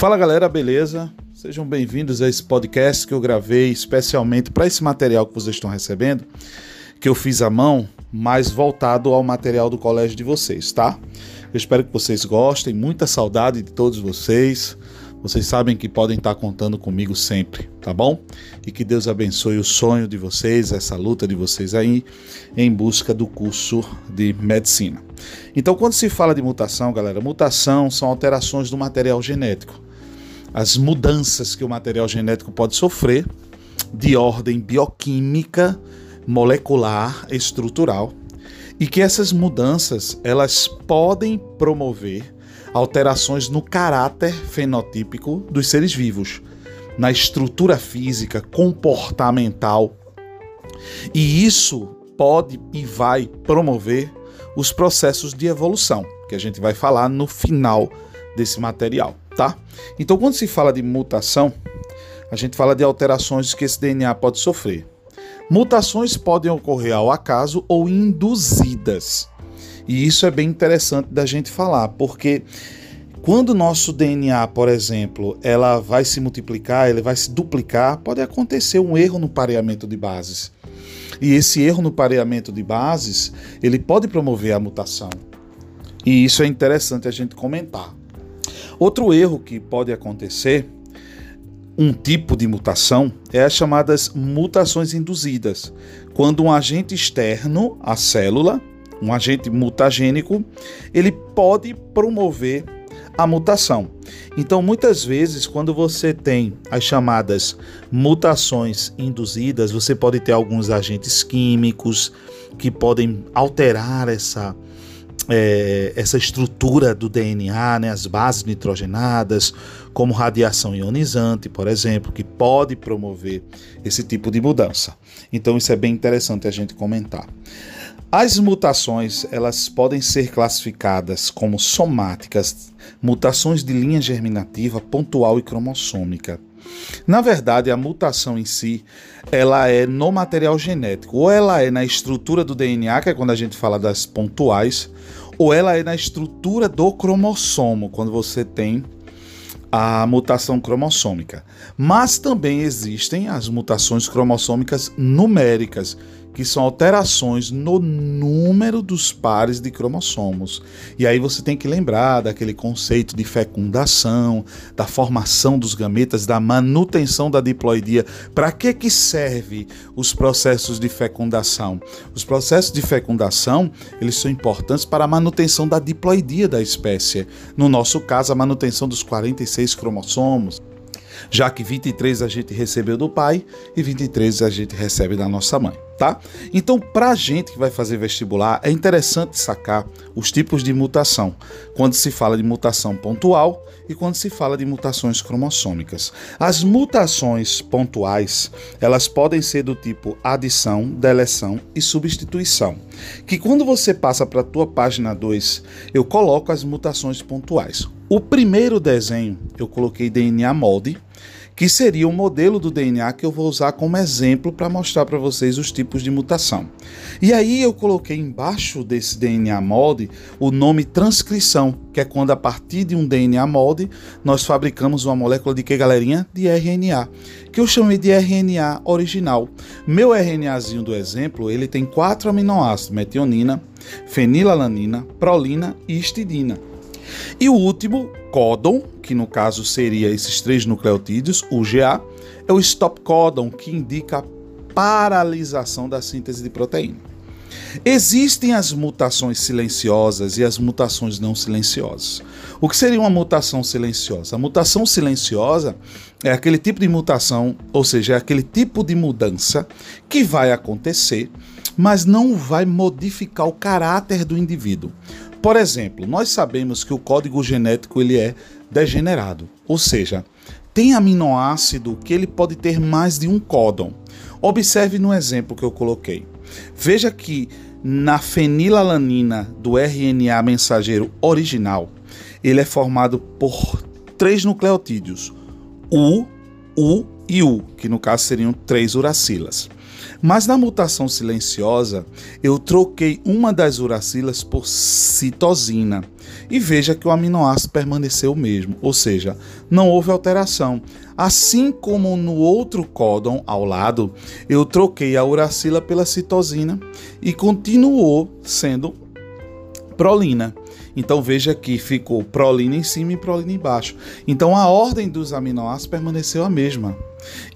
Fala galera, beleza? Sejam bem-vindos a esse podcast que eu gravei especialmente para esse material que vocês estão recebendo, que eu fiz à mão, mais voltado ao material do colégio de vocês, tá? Eu espero que vocês gostem, muita saudade de todos vocês. Vocês sabem que podem estar contando comigo sempre, tá bom? E que Deus abençoe o sonho de vocês, essa luta de vocês aí em busca do curso de medicina. Então, quando se fala de mutação, galera, mutação são alterações do material genético. As mudanças que o material genético pode sofrer de ordem bioquímica, molecular, estrutural, e que essas mudanças elas podem promover alterações no caráter fenotípico dos seres vivos, na estrutura física, comportamental. E isso pode e vai promover os processos de evolução, que a gente vai falar no final desse material, tá? Então, quando se fala de mutação, a gente fala de alterações que esse DNA pode sofrer. Mutações podem ocorrer ao acaso ou induzidas. E isso é bem interessante da gente falar, porque quando o nosso DNA, por exemplo, ela vai se multiplicar, ele vai se duplicar, pode acontecer um erro no pareamento de bases. E esse erro no pareamento de bases, ele pode promover a mutação. E isso é interessante a gente comentar. Outro erro que pode acontecer, um tipo de mutação, é as chamadas mutações induzidas, quando um agente externo à célula um agente mutagênico, ele pode promover a mutação. Então, muitas vezes, quando você tem as chamadas mutações induzidas, você pode ter alguns agentes químicos que podem alterar essa, é, essa estrutura do DNA, né, as bases nitrogenadas, como radiação ionizante, por exemplo, que pode promover esse tipo de mudança. Então, isso é bem interessante a gente comentar. As mutações, elas podem ser classificadas como somáticas, mutações de linha germinativa, pontual e cromossômica. Na verdade, a mutação em si, ela é no material genético, ou ela é na estrutura do DNA, que é quando a gente fala das pontuais, ou ela é na estrutura do cromossomo, quando você tem a mutação cromossômica. Mas também existem as mutações cromossômicas numéricas, que são alterações no número dos pares de cromossomos. E aí você tem que lembrar daquele conceito de fecundação, da formação dos gametas, da manutenção da diploidia. Para que que serve os processos de fecundação? Os processos de fecundação, eles são importantes para a manutenção da diploidia da espécie. No nosso caso, a manutenção dos 46 cromossomos já que 23 a gente recebeu do pai e 23 a gente recebe da nossa mãe tá? Então, para a gente que vai fazer vestibular, é interessante sacar os tipos de mutação, quando se fala de mutação pontual e quando se fala de mutações cromossômicas. As mutações pontuais, elas podem ser do tipo adição, deleção e substituição, que quando você passa para a tua página 2, eu coloco as mutações pontuais. O primeiro desenho, eu coloquei DNA molde, que seria o modelo do DNA que eu vou usar como exemplo para mostrar para vocês os tipos de mutação. E aí eu coloquei embaixo desse DNA molde o nome transcrição, que é quando a partir de um DNA molde nós fabricamos uma molécula de que galerinha? De RNA, que eu chamei de RNA original. Meu RNAzinho do exemplo, ele tem quatro aminoácidos: metionina, fenilalanina, prolina e histidina. E o último, códon, que no caso seria esses três nucleotídeos, o GA, é o stop códon, que indica a paralisação da síntese de proteína. Existem as mutações silenciosas e as mutações não silenciosas. O que seria uma mutação silenciosa? A mutação silenciosa é aquele tipo de mutação, ou seja, é aquele tipo de mudança que vai acontecer, mas não vai modificar o caráter do indivíduo. Por exemplo, nós sabemos que o código genético ele é degenerado, ou seja, tem aminoácido que ele pode ter mais de um códon. Observe no exemplo que eu coloquei. Veja que na fenilalanina do RNA mensageiro original, ele é formado por três nucleotídeos, U, U e U, que no caso seriam três uracilas. Mas na mutação silenciosa, eu troquei uma das uracilas por citosina. E veja que o aminoácido permaneceu o mesmo, ou seja, não houve alteração. Assim como no outro códon ao lado, eu troquei a uracila pela citosina e continuou sendo prolina. Então veja que ficou prolina em cima e prolina embaixo. Então a ordem dos aminoácidos permaneceu a mesma.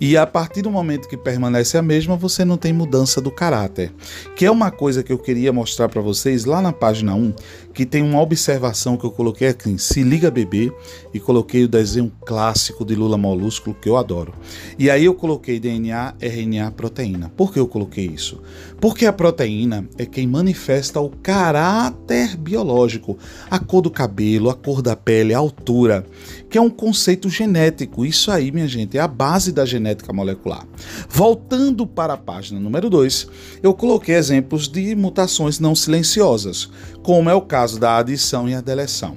E a partir do momento que permanece a mesma, você não tem mudança do caráter. Que é uma coisa que eu queria mostrar para vocês lá na página 1, que tem uma observação que eu coloquei aqui, se liga bebê, e coloquei o desenho clássico de Lula molúsculo que eu adoro. E aí eu coloquei DNA, RNA, proteína. Por que eu coloquei isso? Porque a proteína é quem manifesta o caráter biológico, a cor do cabelo, a cor da pele, a altura, que é um conceito genético. Isso aí, minha gente, é a base da genética molecular. Voltando para a página número 2, eu coloquei exemplos de mutações não silenciosas, como é o caso da adição e a deleção.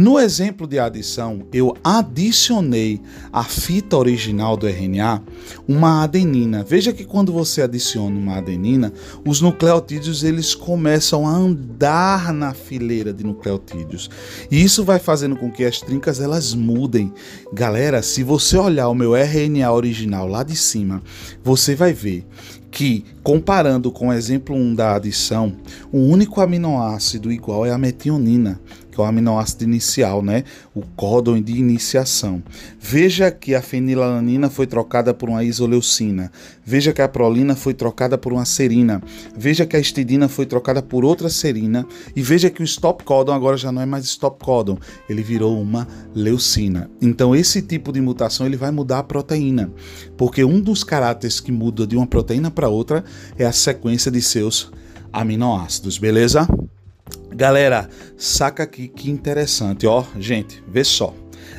No exemplo de adição, eu adicionei à fita original do RNA uma adenina. Veja que quando você adiciona uma adenina, os nucleotídeos eles começam a andar na fileira de nucleotídeos. E isso vai fazendo com que as trincas elas mudem. Galera, se você olhar o meu RNA original lá de cima, você vai ver que, comparando com o exemplo 1 da adição, o único aminoácido igual é a metionina que é o aminoácido inicial, né? O códon de iniciação. Veja que a fenilalanina foi trocada por uma isoleucina. Veja que a prolina foi trocada por uma serina. Veja que a histidina foi trocada por outra serina. E veja que o stop códon agora já não é mais stop códon, ele virou uma leucina. Então esse tipo de mutação ele vai mudar a proteína, porque um dos caráteres que muda de uma proteína para outra é a sequência de seus aminoácidos, beleza? Galera, saca aqui que interessante, ó, gente, vê só.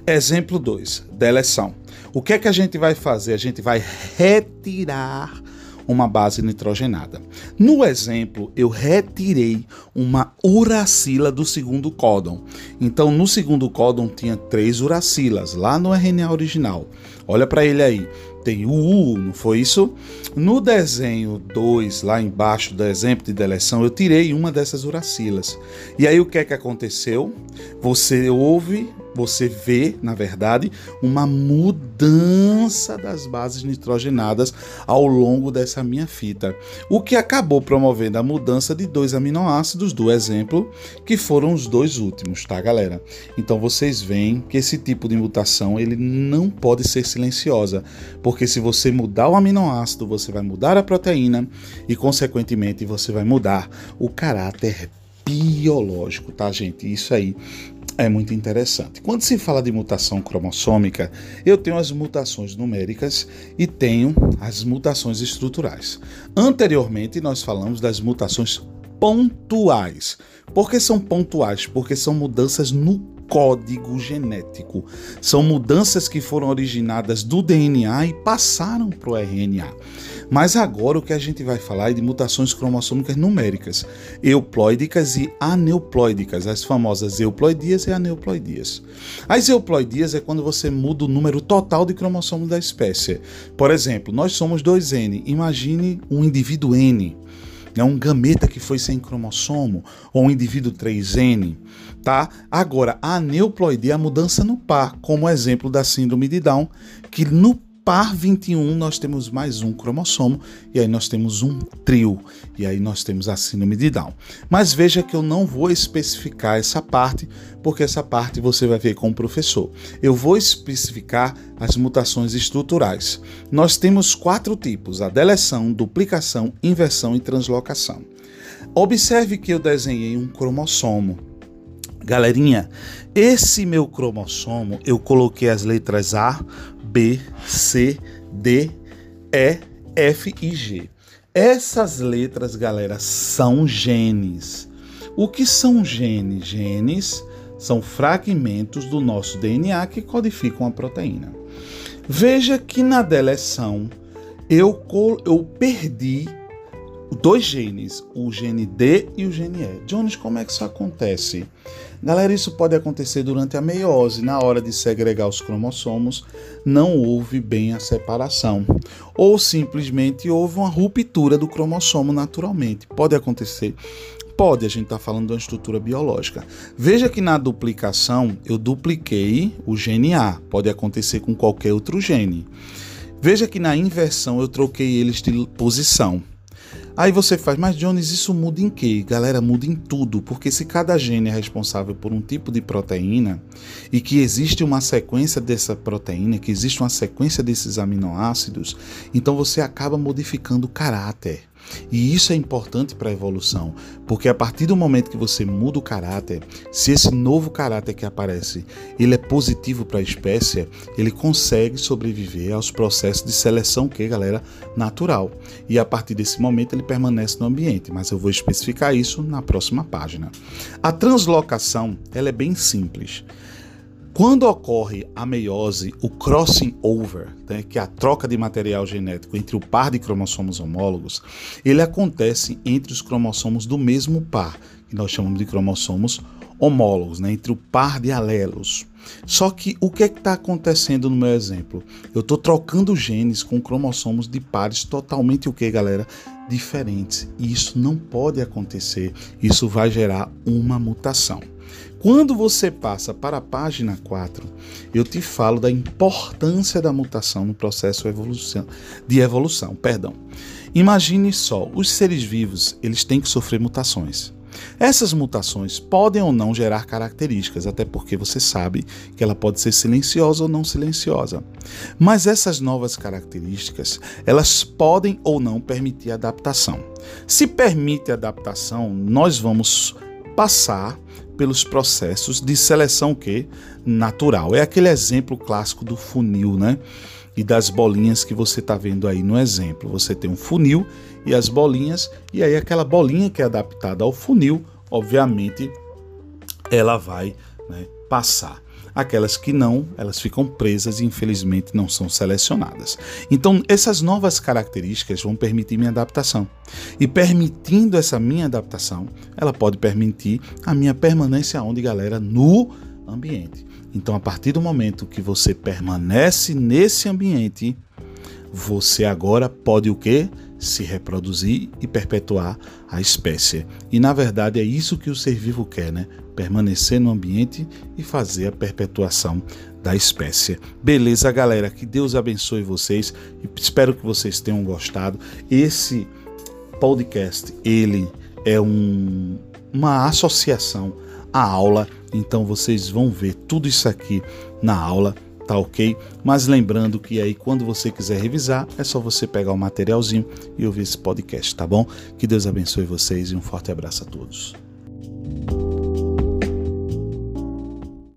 Exemplo 2, deleção. O que é que a gente vai fazer? A gente vai retirar uma base nitrogenada. No exemplo, eu retirei uma uracila do segundo códon. Então, no segundo códon tinha três uracilas, lá no RNA original. Olha para ele aí tem o U, não foi isso? No desenho 2, lá embaixo do exemplo de deleção, eu tirei uma dessas uracilas. E aí o que é que aconteceu? Você ouve, você vê, na verdade, uma mudança das bases nitrogenadas ao longo dessa minha fita, o que acabou promovendo a mudança de dois aminoácidos do exemplo, que foram os dois últimos, tá, galera? Então vocês veem que esse tipo de mutação ele não pode ser silenciosa, porque se você mudar o aminoácido, você vai mudar a proteína e, consequentemente, você vai mudar o caráter biológico, tá, gente? Isso aí é muito interessante. Quando se fala de mutação cromossômica, eu tenho as mutações numéricas e tenho as mutações estruturais. Anteriormente, nós falamos das mutações pontuais. Por que são pontuais? Porque são mudanças no código genético. São mudanças que foram originadas do DNA e passaram para o RNA. Mas agora o que a gente vai falar é de mutações cromossômicas numéricas, euploídicas e aneuploídicas, as famosas euploidias e aneuploidias. As euploidias é quando você muda o número total de cromossomos da espécie. Por exemplo, nós somos 2N, imagine um indivíduo N é um gameta que foi sem cromossomo, ou um indivíduo 3N, tá? Agora, a aneuploidia é a mudança no par, como exemplo da síndrome de Down, que no par 21 nós temos mais um cromossomo e aí nós temos um trio e aí nós temos a síndrome de Down. Mas veja que eu não vou especificar essa parte porque essa parte você vai ver com o professor. Eu vou especificar as mutações estruturais. Nós temos quatro tipos: a deleção, duplicação, inversão e translocação. Observe que eu desenhei um cromossomo. Galerinha, esse meu cromossomo eu coloquei as letras A, B, C, D, E, F e G. Essas letras, galera, são genes. O que são genes? Genes são fragmentos do nosso DNA que codificam a proteína. Veja que na deleção eu, eu perdi dois genes, o gene D e o gene E. Jones, como é que isso acontece? Galera, isso pode acontecer durante a meiose, na hora de segregar os cromossomos, não houve bem a separação, ou simplesmente houve uma ruptura do cromossomo naturalmente. Pode acontecer Pode, a gente está falando de uma estrutura biológica. Veja que na duplicação eu dupliquei o gene A, pode acontecer com qualquer outro gene. Veja que na inversão eu troquei eles de posição. Aí você faz, mas Jones, isso muda em quê? Galera, muda em tudo, porque se cada gene é responsável por um tipo de proteína e que existe uma sequência dessa proteína, que existe uma sequência desses aminoácidos, então você acaba modificando o caráter. E isso é importante para a evolução, porque a partir do momento que você muda o caráter, se esse novo caráter que aparece, ele é positivo para a espécie, ele consegue sobreviver aos processos de seleção que, galera, natural. E a partir desse momento ele permanece no ambiente, mas eu vou especificar isso na próxima página. A translocação, ela é bem simples. Quando ocorre a meiose, o crossing over, né, que é a troca de material genético entre o par de cromossomos homólogos, ele acontece entre os cromossomos do mesmo par, que nós chamamos de cromossomos homólogos, né, entre o par de alelos. Só que o que é está acontecendo no meu exemplo? Eu estou trocando genes com cromossomos de pares totalmente o que, galera? Diferentes. E isso não pode acontecer. Isso vai gerar uma mutação. Quando você passa para a página 4, eu te falo da importância da mutação no processo de evolução. Perdão. Imagine só, os seres vivos eles têm que sofrer mutações. Essas mutações podem ou não gerar características, até porque você sabe que ela pode ser silenciosa ou não silenciosa. Mas essas novas características, elas podem ou não permitir adaptação. Se permite adaptação, nós vamos passar pelos processos de seleção que natural. É aquele exemplo clássico do funil, né? E das bolinhas que você está vendo aí no exemplo. Você tem um funil e as bolinhas, e aí aquela bolinha que é adaptada ao funil, obviamente, ela vai né, passar. Aquelas que não, elas ficam presas e infelizmente não são selecionadas. Então, essas novas características vão permitir minha adaptação. E permitindo essa minha adaptação, ela pode permitir a minha permanência onde, galera, no ambiente. Então, a partir do momento que você permanece nesse ambiente, você agora pode o quê? Se reproduzir e perpetuar a espécie. E na verdade é isso que o ser vivo quer, né? Permanecer no ambiente e fazer a perpetuação da espécie. Beleza, galera? Que Deus abençoe vocês e espero que vocês tenham gostado. Esse podcast, ele é um, uma associação à aula, então vocês vão ver tudo isso aqui na aula tá ok? Mas lembrando que aí quando você quiser revisar, é só você pegar o materialzinho e ouvir esse podcast, tá bom? Que Deus abençoe vocês e um forte abraço a todos.